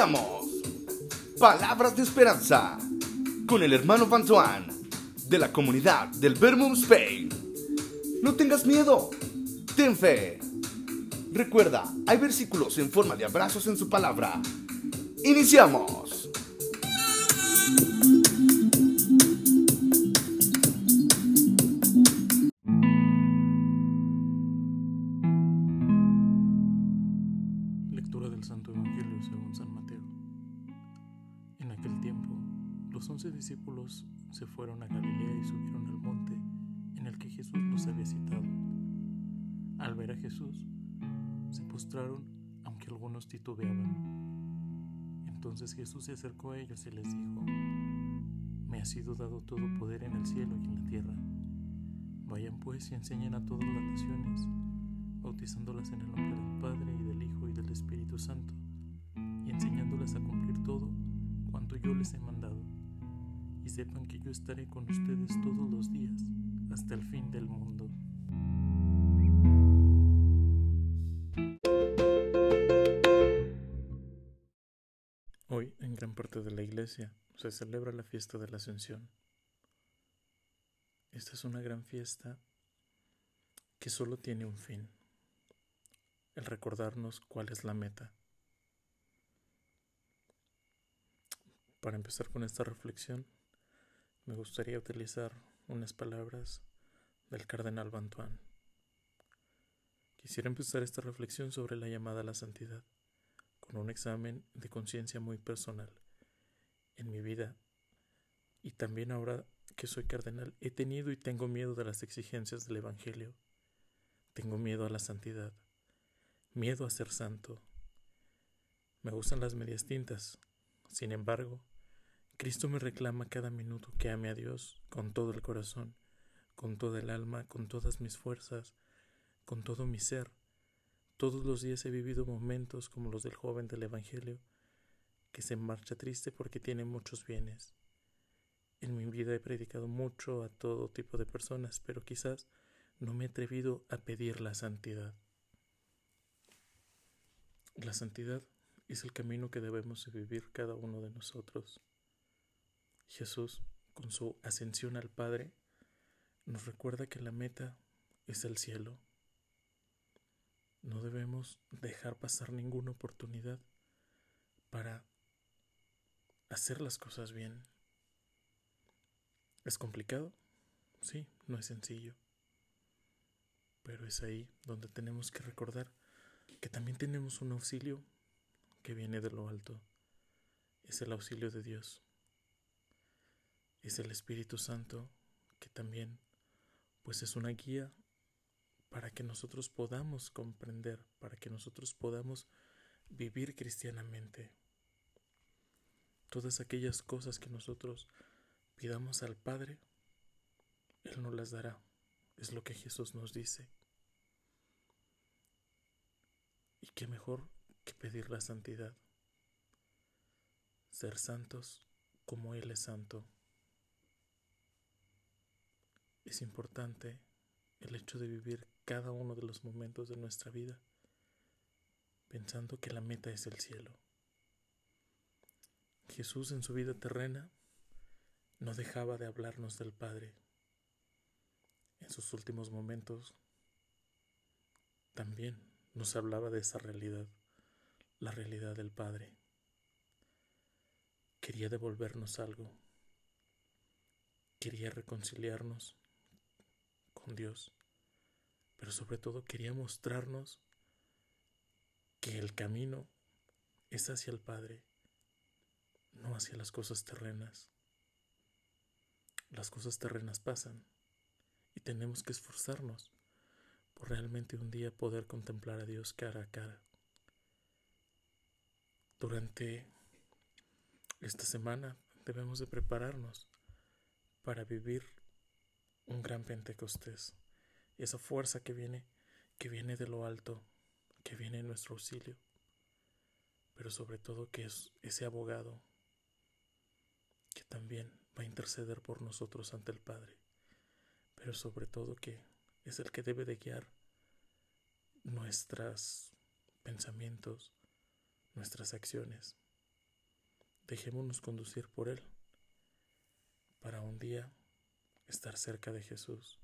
Iniciamos. Palabras de esperanza con el hermano Fantuan de la comunidad del Vermont Spain. No tengas miedo, ten fe. Recuerda, hay versículos en forma de abrazos en su palabra. Iniciamos. Once discípulos se fueron a Galilea y subieron al monte en el que Jesús los había citado. Al ver a Jesús, se postraron, aunque algunos titubeaban. Entonces Jesús se acercó a ellos y les dijo, Me ha sido dado todo poder en el cielo y en la tierra. Vayan pues y enseñen a todas las naciones, bautizándolas en el nombre del Padre y del Hijo y del Espíritu Santo, y enseñándolas a cumplir todo cuanto yo les he mandado. Y sepan que yo estaré con ustedes todos los días, hasta el fin del mundo. Hoy, en gran parte de la iglesia, se celebra la fiesta de la Ascensión. Esta es una gran fiesta que solo tiene un fin, el recordarnos cuál es la meta. Para empezar con esta reflexión, me gustaría utilizar unas palabras del cardenal Bantuán. Quisiera empezar esta reflexión sobre la llamada a la santidad con un examen de conciencia muy personal. En mi vida, y también ahora que soy cardenal, he tenido y tengo miedo de las exigencias del Evangelio. Tengo miedo a la santidad, miedo a ser santo. Me gustan las medias tintas. Sin embargo, Cristo me reclama cada minuto que ame a Dios con todo el corazón, con toda el alma, con todas mis fuerzas, con todo mi ser. Todos los días he vivido momentos como los del joven del Evangelio, que se marcha triste porque tiene muchos bienes. En mi vida he predicado mucho a todo tipo de personas, pero quizás no me he atrevido a pedir la santidad. La santidad es el camino que debemos vivir cada uno de nosotros. Jesús, con su ascensión al Padre, nos recuerda que la meta es el cielo. No debemos dejar pasar ninguna oportunidad para hacer las cosas bien. ¿Es complicado? Sí, no es sencillo. Pero es ahí donde tenemos que recordar que también tenemos un auxilio que viene de lo alto. Es el auxilio de Dios. Es el Espíritu Santo que también pues es una guía para que nosotros podamos comprender, para que nosotros podamos vivir cristianamente. Todas aquellas cosas que nosotros pidamos al Padre, Él nos las dará. Es lo que Jesús nos dice. Y qué mejor que pedir la santidad. Ser santos como Él es santo. Es importante el hecho de vivir cada uno de los momentos de nuestra vida pensando que la meta es el cielo. Jesús en su vida terrena no dejaba de hablarnos del Padre. En sus últimos momentos también nos hablaba de esa realidad, la realidad del Padre. Quería devolvernos algo. Quería reconciliarnos con Dios, pero sobre todo quería mostrarnos que el camino es hacia el Padre, no hacia las cosas terrenas. Las cosas terrenas pasan y tenemos que esforzarnos por realmente un día poder contemplar a Dios cara a cara. Durante esta semana debemos de prepararnos para vivir un gran Pentecostés, esa fuerza que viene, que viene de lo alto, que viene en nuestro auxilio, pero sobre todo que es ese abogado que también va a interceder por nosotros ante el Padre, pero sobre todo que es el que debe de guiar nuestros pensamientos, nuestras acciones, dejémonos conducir por Él para un día estar cerca de Jesús